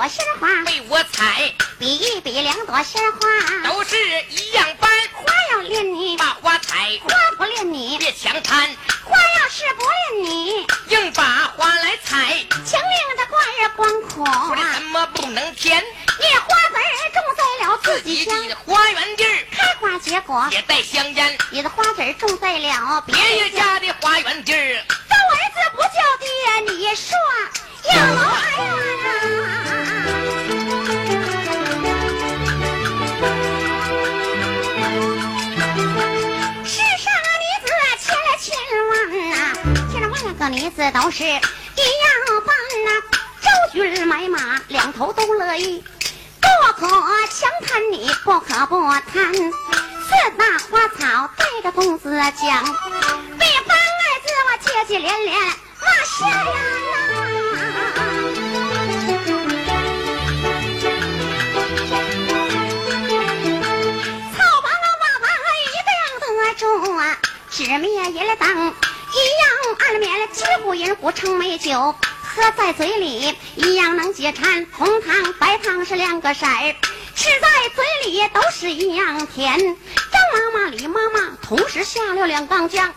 朵鲜花，为我采，比一比两朵鲜花，都是一样般。花要恋你，把花采，花不恋你，别强贪。花要是不恋你，硬把花来采，强令的花儿光苦。说的怎么不能甜？你花籽儿种在了自己家，的花园地儿开花结果也带香烟。你的花籽儿种在了别人家的花园地儿子都是一样般呐。周军买马，两头都乐意，不可强贪你，不可不贪。四大花草带着公子讲，被方二字我接接连连骂是呀。草房啊，瓦房一定得住啊，纸面银当面，几乎银壶盛美酒。喝在嘴里一样能解馋，红糖白糖是两个色儿，吃在嘴里都是一样甜。张妈妈李妈妈同时下了两缸浆，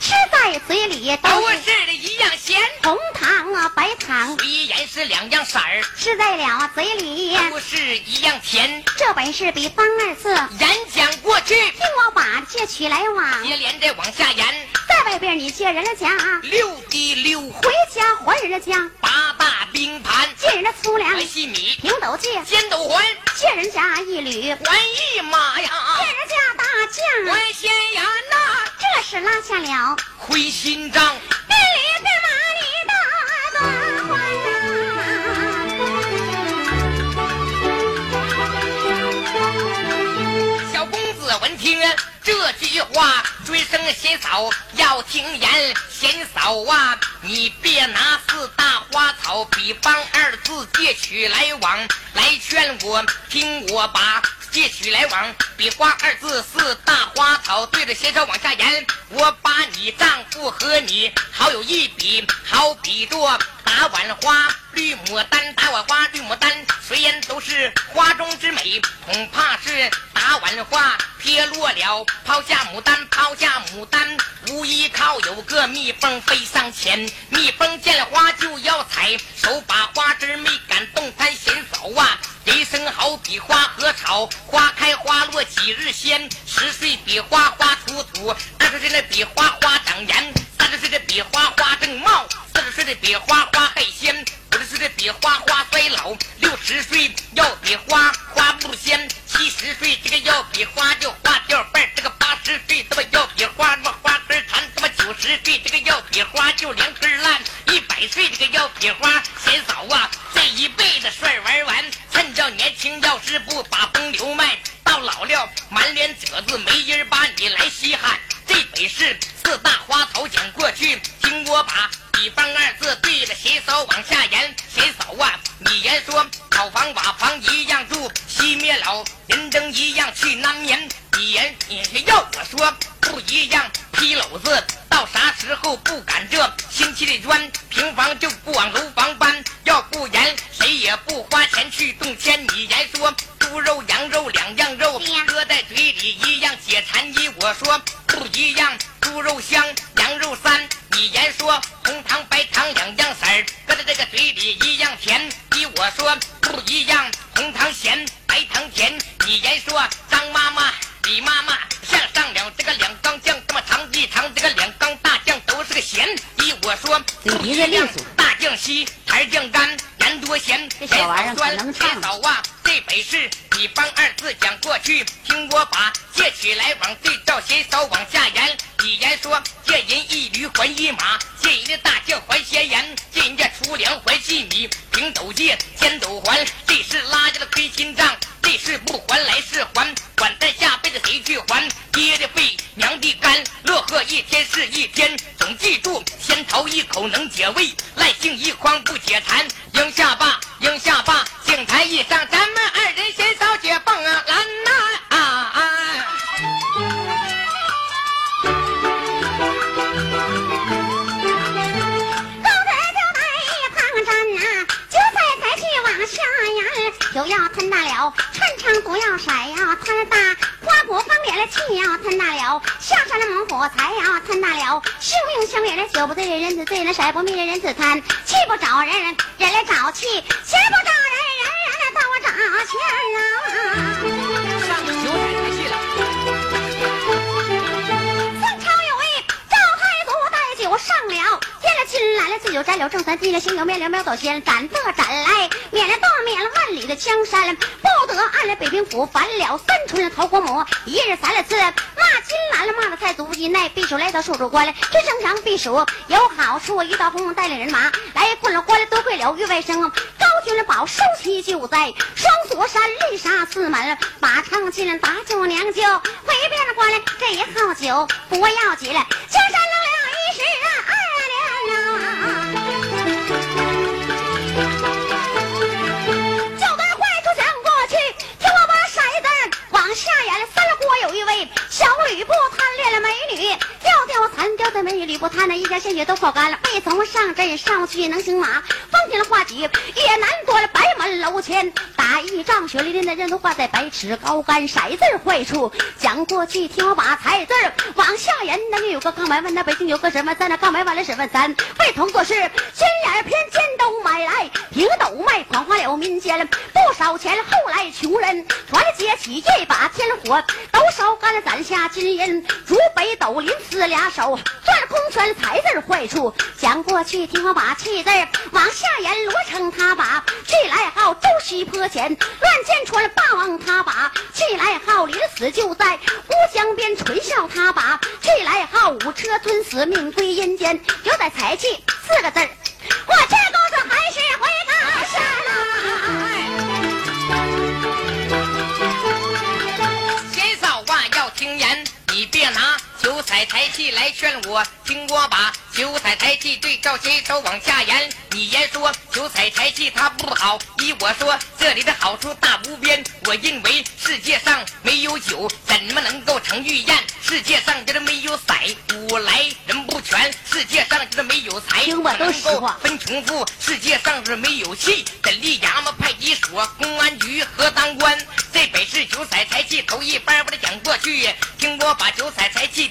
吃在嘴里都都是的一样咸。红糖啊白糖，虽然是两样色儿，吃在了嘴里，都是一样甜。这本是比方二字。演讲过去，听我把这曲来往，接连着往下言。在外边你借人家，六滴六回家还人家，八大冰盘，借人家粗粮还细米，平斗借，尖斗还，借人家一缕，还一马呀，借人家大将，还县衙呐，这是拉下了灰心账。这句话，追生贤嫂要听言。贤嫂啊，你别拿四大花草比方二字借取来往，来劝我，听我把借取来往比花二字四大花草对着贤嫂往下言。我把你丈夫和你好有一比，好比作打碗花绿牡丹，打碗花绿牡丹，虽然都是花中之美，恐怕是打碗花撇落了，抛下牡丹，抛下牡丹，无依靠有个蜜蜂飞上前，蜜蜂见了花就要采，手把花枝没敢动弹，嫌少啊。人生好比花和草，花开花落几日鲜。十岁比花花出土，二十岁的比花花长颜，三十岁的比花花正茂，四十岁的比花花还鲜，五十岁比花花衰老，六十岁要比花花不鲜，七十岁这个要比花就花掉瓣，这个八十岁他妈要比花他妈花根儿残，他妈九十岁这个要比花就连根儿烂，一百岁这个要比花贤嫂啊，这一辈子帅玩完，趁着年轻，要是不把风流卖，到老了满脸褶子，没人把你来稀罕。这本是四大花草讲过去，听我把比方二字对着贤嫂往下言。贤嫂啊，你言说草房瓦房一样住，熄灭了人灯一样去难眠。你言你要我说不一样，披篓子到啥时候不敢这新砌的砖，平房就不往楼房搬。要不然谁也不花钱去动迁。你言说猪肉羊肉两样肉，搁在嘴里一样解馋衣。我说不一样，猪肉香，羊肉膻。你言说红糖白糖两样色，搁在这个嘴里一样甜。依我说不一样，红糖咸，白糖甜。你言说张妈妈、李妈妈向上了这个两缸酱，这么长一长这个两缸大酱都是个咸。依我说嘴皮子利索大酱稀，台酱干，盐多咸，这小玩意儿酸可能唱甜少啊。这本事你帮二字讲过去，听我把借取来往对照贤嫂往下言。李言说借人一驴还一马，借人家大将还闲言，借人家粗粮还细米，平斗借，尖斗还，这是拉家的亏心账，这是不还来是还，管他下辈子谁去还？爹的肺，娘的肝，乐呵一天是一天，总记住，先尝一口能解胃，赖性一筐不解馋。应下吧，应下吧，请台一上，咱们二人先酒呀，吞大了；穿肠毒药色呀，吞大；花果方脸的气呀，吞大了；下山的猛火柴呀，吞大了；性命相连的酒不醉人人自醉，那色不迷人人自贪；气不找人，人来找气；钱不找人，人人来找我找钱进来了，醉酒斩了正三，进了行有面了秒走仙，斩得斩来，免了断，免了万里的江山，不得按了北平府，反了三春桃国母，一日三了次，骂金兰了，骂的太祖以内，避暑来到戍主关了，这正常避暑有好处，一道红红带领人马来困了关了，多亏了玉外甥高君了宝收起就在双锁山立杀四门，马长进了打酒娘舅，回遍了关了这一号酒不要紧了，江山冷吕布，贪恋了美女，吊吊残吊的美女吕布贪那一家鲜血都泡干了。未从上阵上去能行马，方天了画戟也难躲了白门楼前打一仗，血淋淋的人都挂在百尺高杆。骰子坏处讲过去，听我把彩字往下演。那里有个刚买完，那北京有个什么三，那刚买完了什么三，未同做事，心眼偏尖都买来平斗卖，狂花了民间不少钱。后来穷人团结起一把天火，都烧干了攒下金银，竹北斗林四俩手攥空拳，财字坏处讲过去，听我把气字往下演。罗成他把。气来号周西坡前，乱箭穿霸王他把。气来号临死就在乌江边，垂笑他把。气来号五车吞死命归阴间，有点才气四个字儿。我这公子还是别拿九彩台气来劝我，听我把。九彩台气对照携手往下言，你言说九彩台气它不好，依我说这里的好处大无边。我认为世界上没有酒，怎么能够成玉宴？世界上就是没有色，古来人不全。世界上就是没有财，不能够分穷富。世界上是没有气，镇立衙门、派出所、公安局和当官。这本是九彩台头一班，我得讲过去。听我把酒彩才气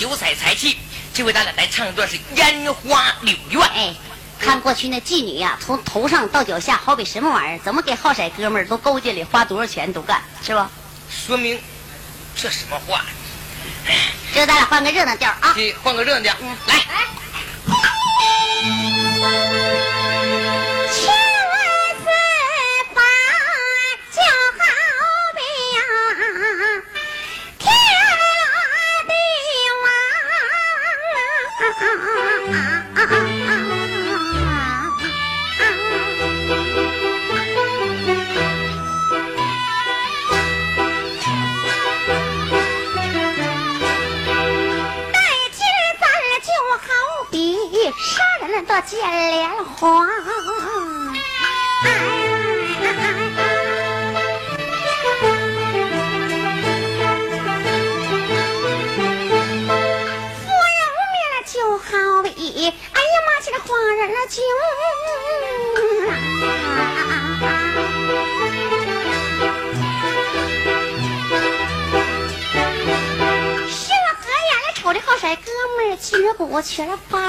九彩财气这回咱俩来唱一段是烟花柳院哎看过去那妓女呀从头上到脚下好比什么玩意儿怎么给好色哥们儿都勾结里花多少钱都干是吧说明这什么话这咱俩换个热闹调啊。对换个热闹调嗯来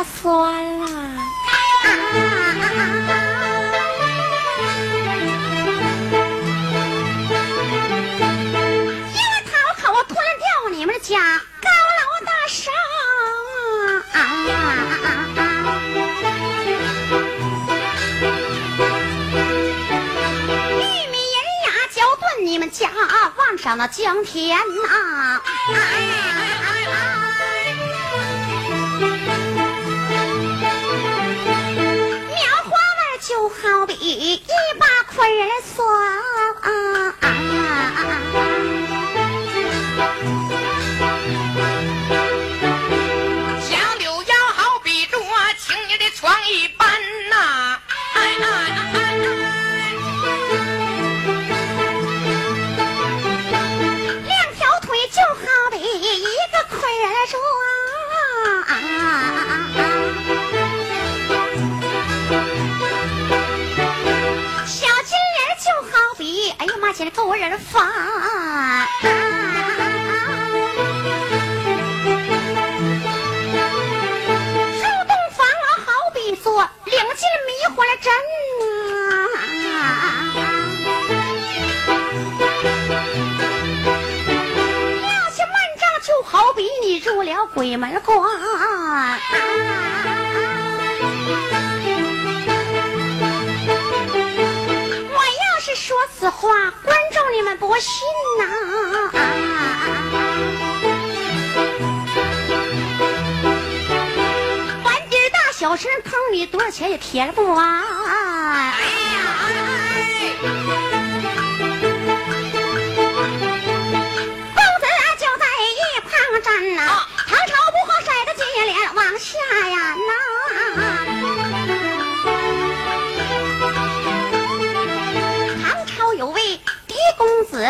酸啦。因为他我吞掉你们家高楼大厦啊！玉米银牙浇炖你们家，望上了江田。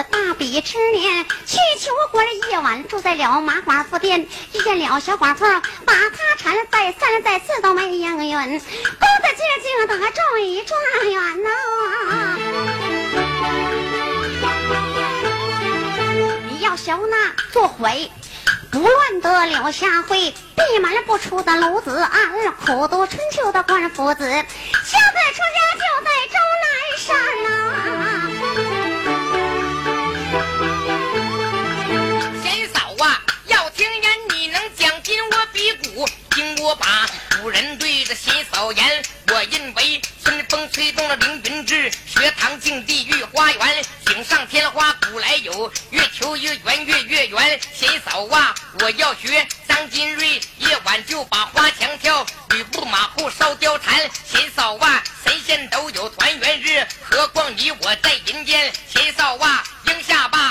大比吃年，去求官了夜晚，住在了麻寡妇店，遇见了小寡妇，把她缠了再三再四都没应允，勾搭劲竟得中一状元呐。你要学那做回，不乱得了下回，闭门不出的炉子，安苦读春秋的官夫子，现在出家。我把古人对着秦扫言我认为春风吹动了凌云志学堂净地御花园锦上添花古来有月球月圆月月圆秦扫哇我要学张金瑞夜晚就把花墙跳吕布马后烧貂蝉秦扫哇神仙都有团圆日何况你我在人间秦扫哇应下吧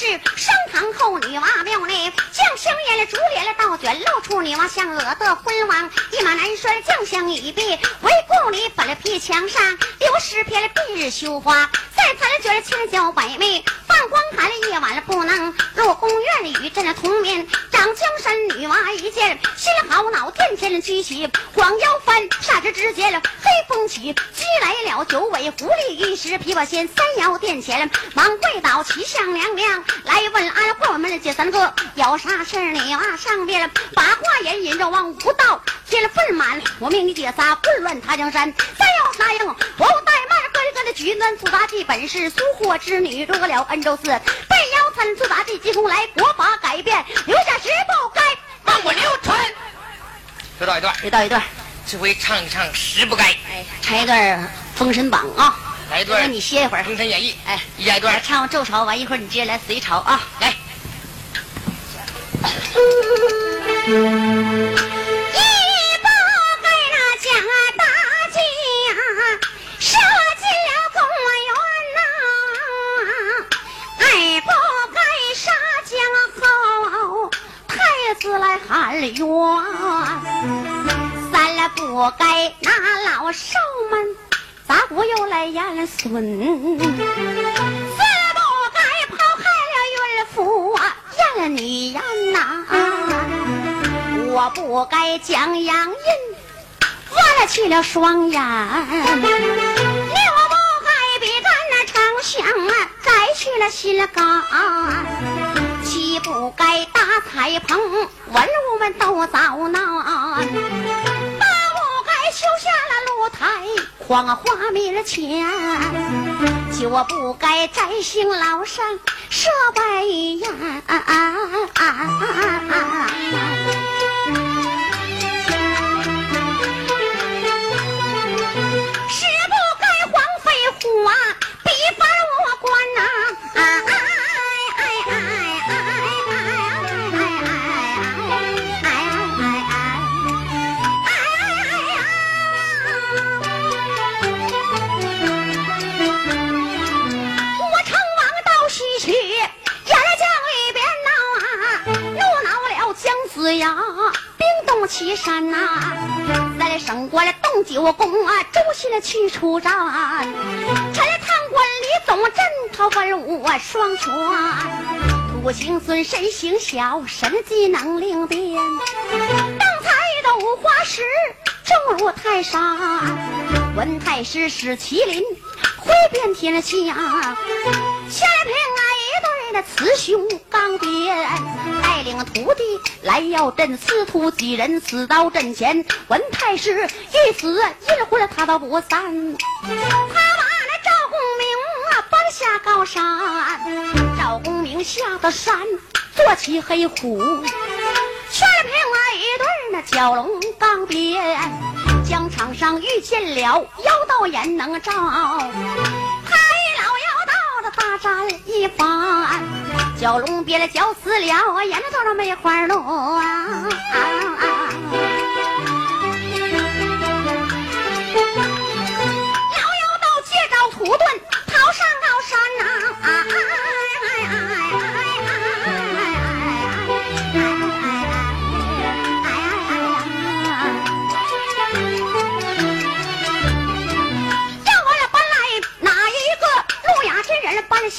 是商唐后女娲庙内，将香烟了，竹帘了，倒卷露出女娲像娥的昏王，一马难摔将相已毕，回宫里本了皮墙上留十片了蔽日羞花，再盘了卷了千娇百媚，放光寒了夜晚了不能入宫院与朕同眠，长江山女娃一见心好恼，殿前的举起黄腰翻，霎时之间了黑风起，击来了九尾狐狸一时琵琶仙三摇殿前忙跪倒齐向娘娘来问安过我们的姐三个有啥事儿你啊上边把话言引着往无道添了愤满，我命你姐仨混乱他江山，再要答应我怠慢各人各的举端苏妲己本是苏霍之女，入了恩州寺被妖参苏妲己急空来国法改变，留下十不该帮我流传。又到一段，又到一段，这回唱一唱《十不该》，哎，唱一段《封神榜》啊，来一段让你歇一会儿《封神演义》，哎，一人一段，唱完周朝完一会儿你接着来隋朝啊。来。一不该那将大将杀进了不该杀将后太子来喊冤，三来不该那老少们砸锅又来淹孙，四不该抛开了孕妇啊，验了女人呐。我不该将杨银挖了去了双眼，你我不该比干那长相啊，摘去了心肝，岂不该搭彩棚，文武们都遭难，八不该修下了露台，狂花面前，就不该摘星老山设白宴。是不该荒废花，子牙，冰冻岐山呐、在了省官了冻九宫啊，周西了去出战，陈了贪官李总镇，他文武双全，土行孙身形小，神机能灵变，刚才的五花石，正如泰山，文太师使麒麟，挥遍天下。下来平那雌雄刚 bien，带领徒弟来要阵，司徒几人死到阵前。文太师一死，阴魂他都不散。他把那赵公明啊搬下高山，赵公明下的山做起黑虎。全凭啊一对那蛟龙钢鞭，疆场上遇见了妖道眼能照，大战一番，蛟龙憋了绞死了，眼睛头上梅花鹿啊！老妖道借着土遁逃上高山呐、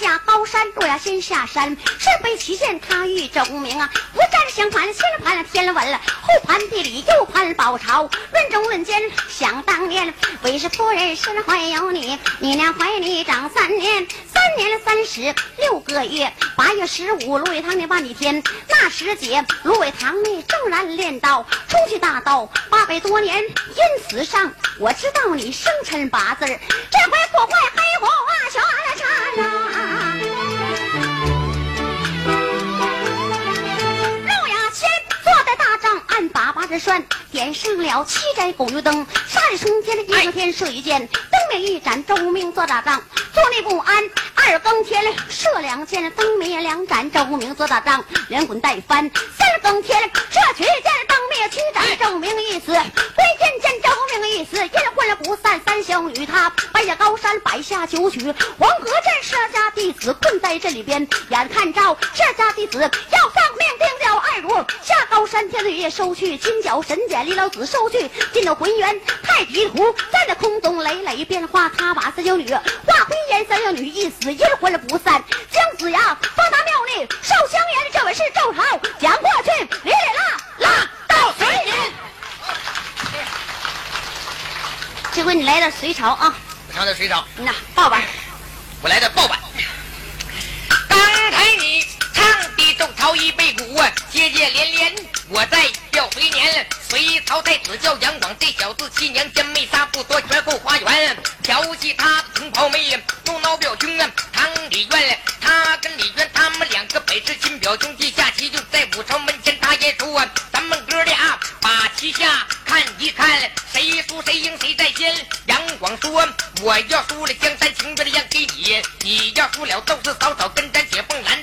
下高山落要先下山。是非曲线他遇着无名啊。不在相盘，先盘了天了文了，后盘地理，又盘宝朝，论中论间，想当年韦氏夫人身怀有你，你娘怀你长三年，三年三十六个月，八月十五芦苇塘内万里天，那时节芦苇塘内正然练道，出去大道八百多年，因此上我知道你生辰八字这回破坏黑火啊，全了山。拴点上了七盏狗油灯，山中间的一更天射一箭，灯灭一盏，周明做大仗，坐立不安。二更天射两箭，灯灭两盏，周明做大仗，连滚带翻。三更天射取箭，灯灭七盏，周明一死。归天见周明一死，阴魂不散。三小女她拜下高山，摆下九曲。黄河镇舍家弟子困在这里边，眼看着舍家弟子要丧命，定了二路下高山，天子爷收去金。角神剑，李老子收去，进了浑元太极图，站在那空中累累变化。他把三小女化灰烟，三小女一死，阴魂不散。姜子牙放大庙内烧香烟，这位是周朝，讲过去，哩哩啦啦到水里。这回你来点隋朝啊！我唱点隋朝。那报吧，我来点报吧。刚才你唱的周朝一背鼓啊，接接连连，我在。叫隋年，隋朝太子叫杨广，这小子七年间没杀不多，全后花园。调戏他的青袍妹，头脑表兄啊，唐李渊，他跟李渊他们两个本是亲表兄弟，下棋就在武朝门前，他也说咱们哥俩把棋下看一看，谁输谁赢谁在先。杨广说我要输了，江山情愿让给你；你要输了，豆子草草跟咱解放蓝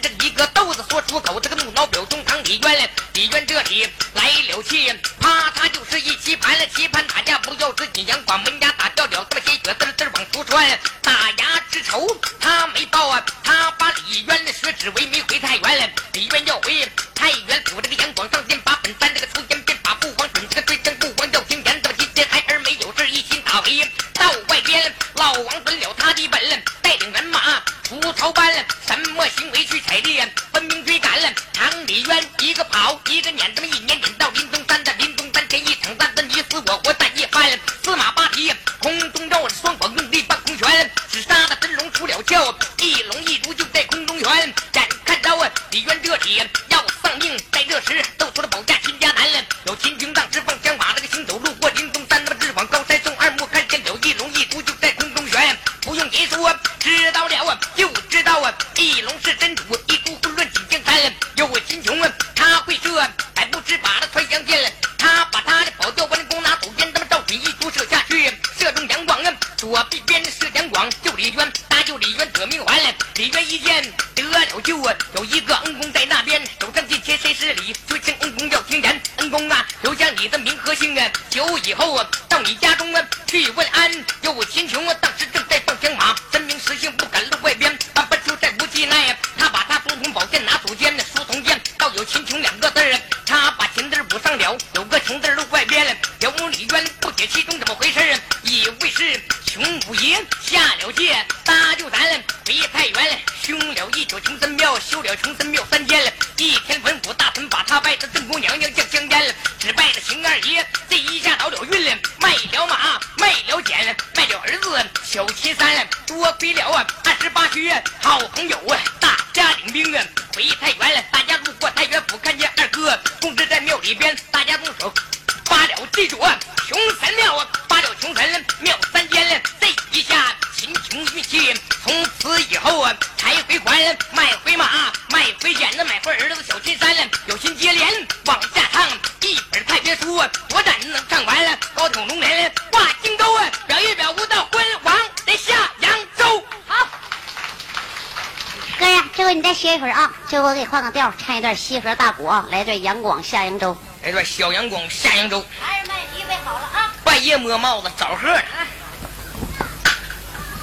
李渊，李渊这里来。了气，啪，他就是一棋盘了，棋盘打架不要自己阳光门牙打掉了，这么些血滋滋往出窜，打牙之仇他没报啊，他把李渊的血指为没回太原了，李渊要回太原府，这个杨广上殿把本山这个出言便把不慌准这个追称不慌要听言，这么今天孩儿没有事，一心打围到外边，老王分了他的本，带领人马出朝班，什么行为去踩地，分明，李渊一个跑一个撵，这么一撵撵到林东山，在林东山前一场战，你死。我活在一番，司马八旗空中绕着双管用力半空拳，只杀的真龙出了鞘，一龙一竹就在空中旋。眼看着啊，李渊这里卖了马，卖了锏，卖了儿子小齐三，多亏了啊二十八学好朋友啊，大家领兵啊回太原了。大家路过太原府，看见二哥供职在庙里边，大家动手发了地主穷神庙啊。穷神庙三间了，这一下秦琼运气，从此以后啊，柴回还卖回马，卖回剪子，买回儿子小金山了。有心接连往下唱一本太别书，多展能唱完了。高挑龙年挂荆州啊，表一表无道昏王来下扬州。好，哥呀，这回你再歇一会儿啊，这回我给你换个调，唱一段西河大鼓啊，来段杨广下扬州，来段小杨广下扬州。孩儿们预备好了啊。半夜摸帽子找贺天。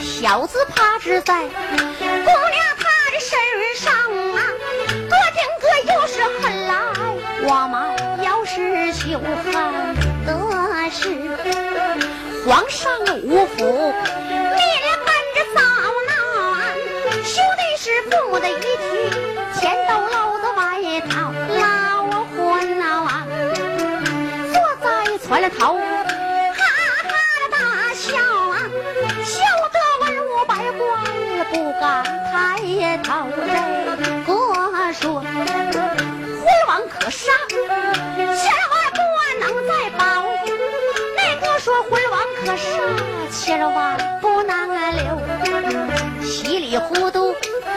小子趴着在姑娘她的身上啊，多听个又是恨来，我妈要是羞恨的是皇上无福，你俩跟着遭难，羞的是父母的遗体，钱都漏在外头，老昏啊，坐在船了头。抬头嘞，哥说回王可杀，千万不能再保。那哥说回王可杀，千万不能留。稀里糊涂来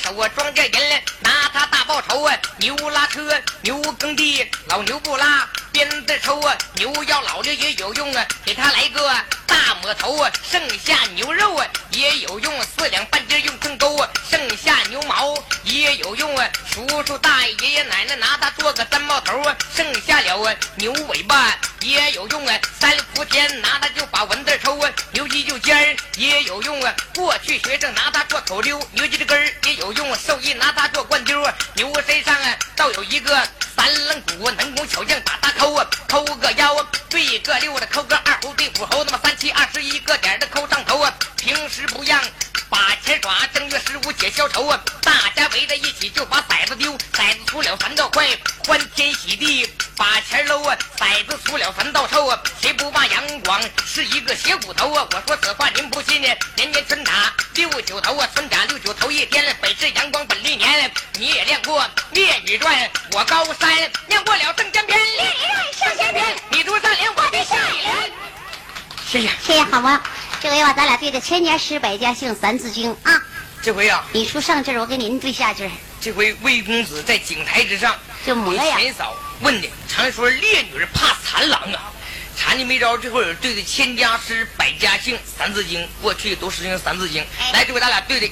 稼人的手，庄稼人拿他大报仇啊。牛拉车，牛耕地，老牛不拉鞭子抽啊。牛要老了也有用啊，给他来个大抹头啊。剩下牛肉啊也有用，四两半斤用秤钩。剩下牛毛也有用啊，叔叔大爷爷爷奶奶拿它做个毡帽头啊。剩下了啊牛尾巴也有用啊，三伏天拿它就把蚊子。也有用啊，过去学生拿它做口溜。牛犄角根儿也有用，兽医拿它做灌丢。牛身上啊，倒有一个三棱骨，能工巧匠把它抠啊，抠个腰，对个六的抠个二猴对五猴，那么三七二十一个点的抠上头啊。平时不让把钱耍，正月十五解消愁啊。大家围在一起就把骰子丢，骰子出了三道快，欢天喜地把钱搂啊。骰子出了三道臭啊，谁不怕杨广是一个血骨头啊？我说此话您不信呢？年年春打六九头啊，春打六九头一天，本是阳光本历年。你也练过《烈女传》，我高山念过了《正江篇》，《烈女传》上仙篇，你读上莲花的下一联。谢谢，谢谢好吗？这回吧，咱俩对着千年诗百家姓《三字经》啊。这回啊，你出上句，我给您对下句。这回魏公子在井台之上，就模样。钱嫂问的，常说烈女人怕残狼啊，残的没招。这会儿对的千家诗百家姓《三字经》，过去都实行《三字经》。来，这回咱俩对的。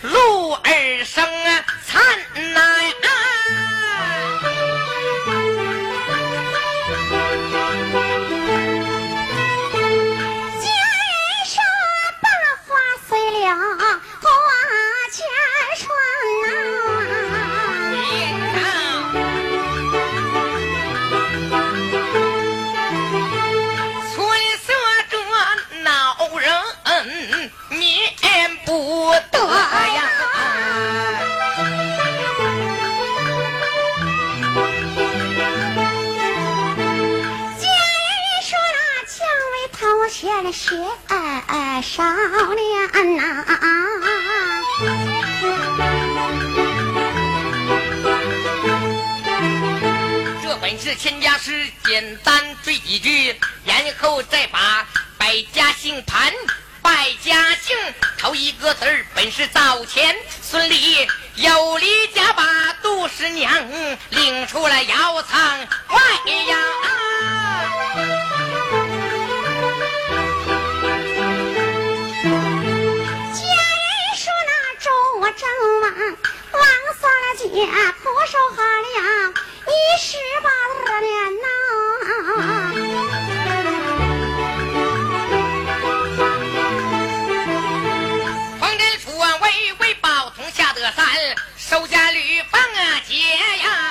鹿儿生灿少年呐，这本是千家诗，简单对几句，然后再把百家姓盘。百家姓头一个字儿本是早前孙俪有离家把杜十娘领出来窑仓外呀啊。王三姐苦守寒窑一十八多年呐、啊。黄连楚，为为宝同下的山，收家旅放啊姐呀、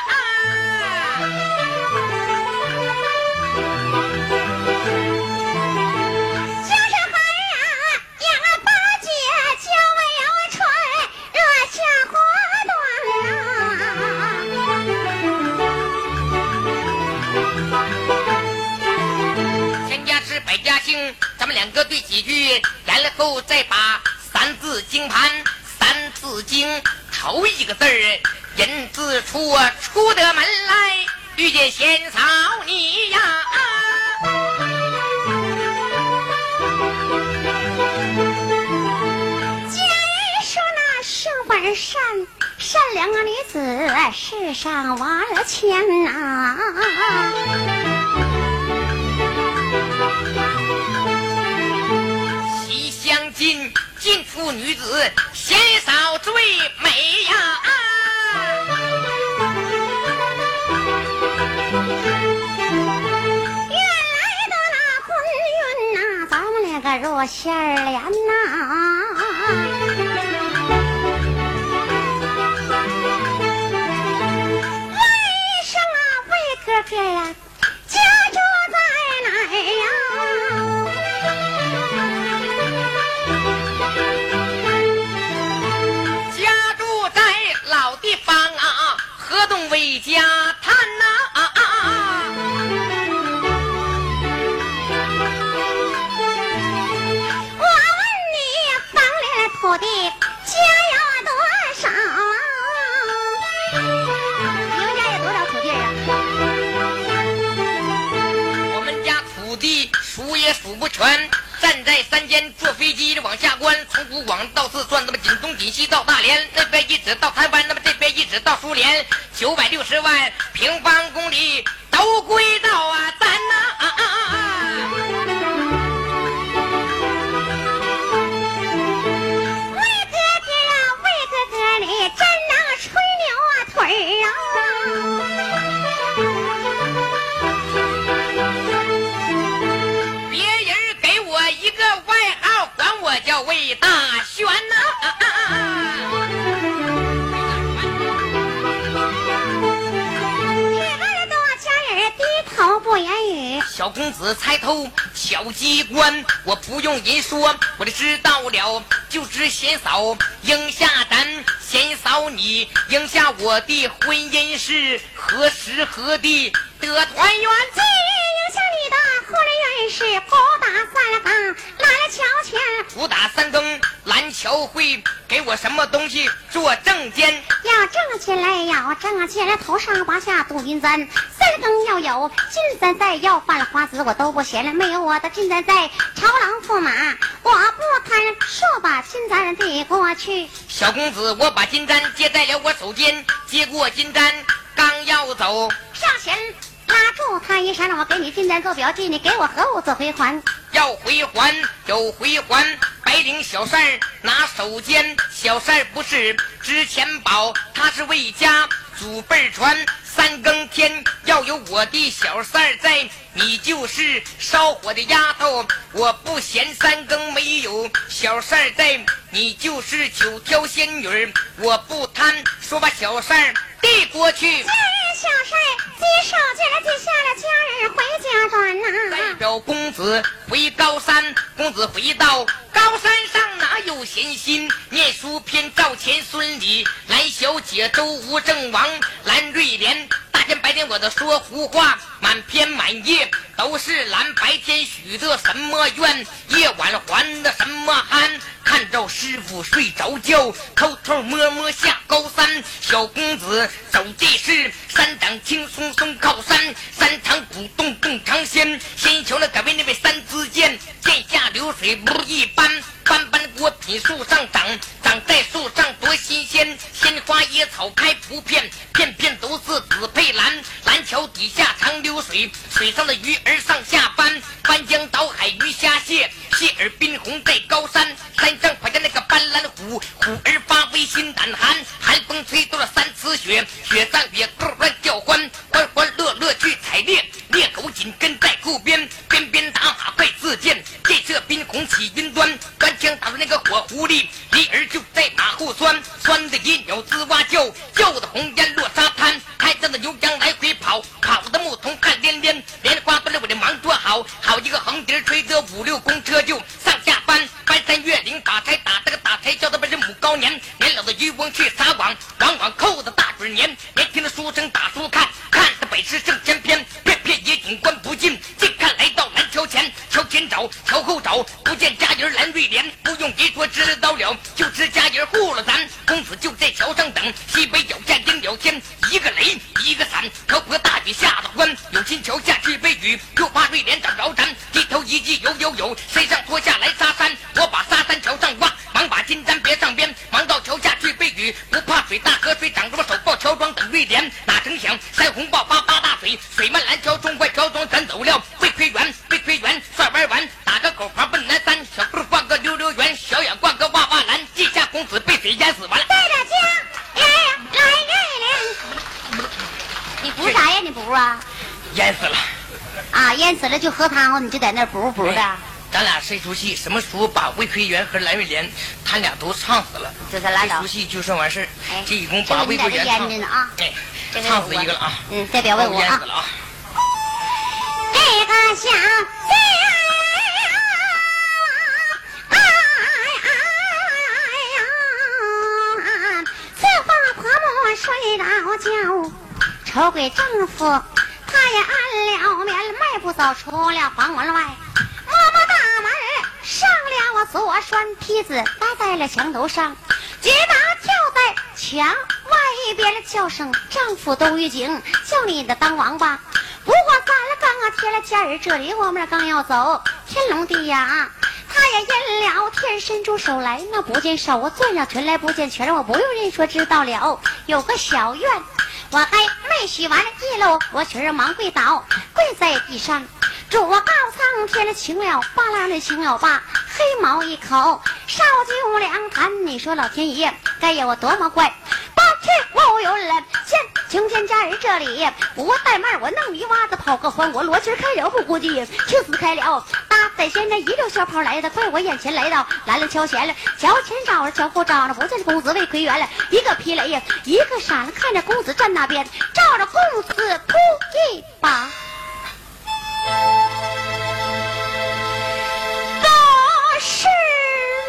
两个对几句，然后再把三字经盘，三字经。头一个字儿，人字出出得门来，遇见仙嫂你呀。家人说那生本善善良的女子，世上万千呐。西富女子洗澡最美呀。啊。原来的那昏晕呐，咱们两个若心儿连呐。为什么为哥哥呀？河东魏家滩呐。土地家有多少？你们家有多少土地啊？我们家土地数也数不全。站在山间坐飞机往下观，从古往到四转，那么紧东紧西到大连，那边一直到台湾，那么这边一直到苏联，九百六十万平方公里都归到啊咱呐。啊。啊啊啊啊吹牛啊，腿儿啊魏大轩呐。头不言语，小公子猜透小机关，我不用人说，我就知道了。就知贤嫂应下咱，贤嫂你应下我的婚姻是何时何地得团圆？今日应下你的婚姻是不打三更来了桥前，不打三更蓝桥会给我什么东西做证件？要挣钱来，要挣钱来，头上挂下镀金簪，三更要有。金簪在，要犯了花子我都不嫌了。没有我的金簪在，朝郎驸马我不贪。说把金簪递过去，小公子，我把金簪接在了我手间，接过金簪刚要走，上前拉住他一闪，我给你金簪做表记，你给我何物做回还？要回还有回还，白领小三儿拿手间，小三儿不是值钱宝，他是为家祖辈传。三更天要有我的小三儿在，你就是烧火的丫头。我不嫌三更没有小三儿在，你就是九条仙女我不贪，说把小三儿递过去。今日小三儿接手，接了接下了，家人回家转呐。代表公子回高山，公子回到高山上哪有闲心念书篇？赵钱孙李来小姐周吴郑王蓝瑞莲。大天白天我的说胡话，满天满夜都是蓝。白天许的什么愿，夜晚还的什么安。看着师傅睡着觉，偷偷摸摸下高山。小公子走的是三掌轻松松靠山，三长鼓动动长仙。先瞧那改为那位三支箭，剑下流水不一般。般般果品树上长，长在树上多新鲜。鲜花野草开不遍，片片紫配蓝。蓝桥底下长流水，水上的鱼儿上下翻。翻江倒海鱼虾蟹，蟹儿滨红在高山。山上跑下那个斑斓虎，虎儿发威心胆寒。寒风吹动了三尺雪，雪上也乱一个横笛吹得五六了就喝汤，你就在那儿补补的。咱俩这出戏什么时候把魏奎元和蓝玉莲他俩都唱死了？这才拉倒这出戏就算完事儿。哎这一共把魏奎元唱这个你在这腌着呢啊哎唱死一个了啊！嗯，再别问我啊淹死。了啊！这个小子呀，自花婆母睡着觉，丑鬼丈夫不，走出了房门外，摸摸大门上了我左栓梯子，搭在了墙头上，急忙跳在墙外边的叫声：“丈夫都预警，叫你的当王八。”不过咱了刚啊贴了家人，这里我们刚要走，天龙地呀，他也阴了天伸出手来，那不见手，我攥上拳来不见拳，我不用人说知道了，有个小院，我还没许完一楼，我群儿忙跪倒，跪在地上。主我告苍天的请了，巴拉的请了吧，黑毛一口烧酒凉谈。你说老天爷该有多么怪？八天我有人见晴天家人这里不怠慢，我弄泥洼子跑个欢，我罗裙开了不估计去死开了。在现在一溜小跑来的，快我眼前来到，来了桥前了，桥前找着，桥后找着，不见公子魏奎元了，一个劈雷呀，一个闪了，看着公子站那边，照着公子扑一把。是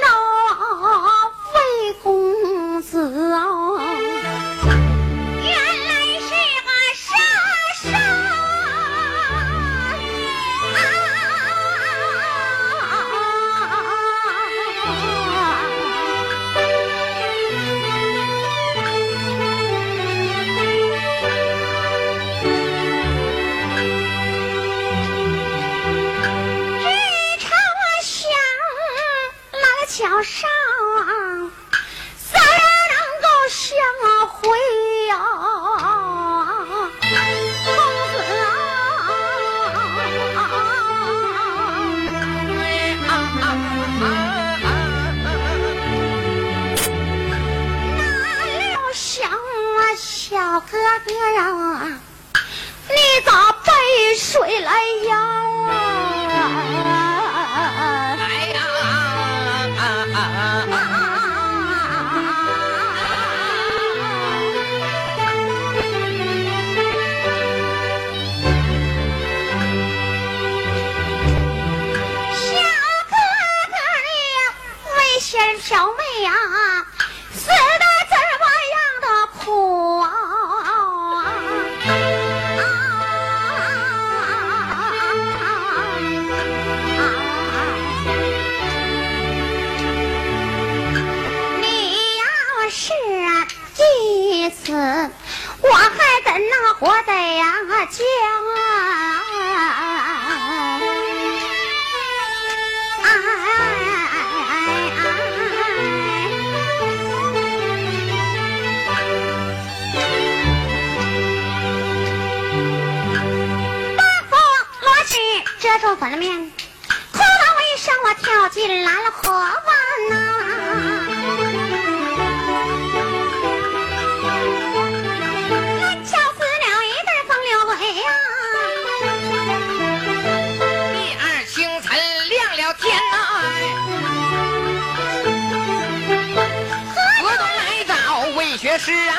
那魏公子啊，上，三人能够相会呀、公子哪料想啊，小哥哥呀、你咋背水来呀？遮住粉面，哭到一声，我跳进来了河。找文学士啊。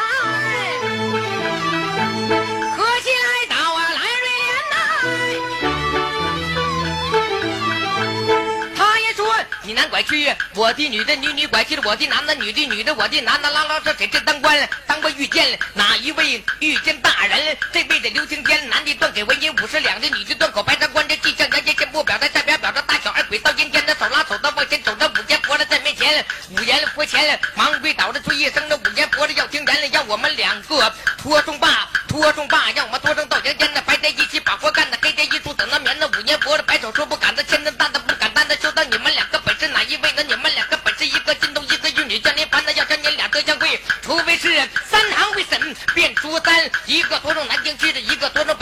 男拐去，我的女的女女拐去，我的男的女的女的，我的男的拉拉这给这当官？当官遇见哪一位遇见大人？这辈子刘青天，男的断给纹银五十两的，女的断口白茶官。这地上人间先不表，在下边表着大小二鬼到阴天的手拉手的往前走着，五间佛了在面前，五阎佛前忙跪倒着吹一声，那五阎佛了要听言，要我们两个拖中罢，拖中罢，让我们拖上到阳间那白天一起把活干，那黑天一出等那眠那五阎佛了摆手说不敢的，千真大的不敢担的，就当你们两个本是。哪一位？那你们两个本是一个金东，一个玉女，叫您烦，那要将你俩得相会。除非是三堂会审变出三，一个拖上南京去的，一个拖上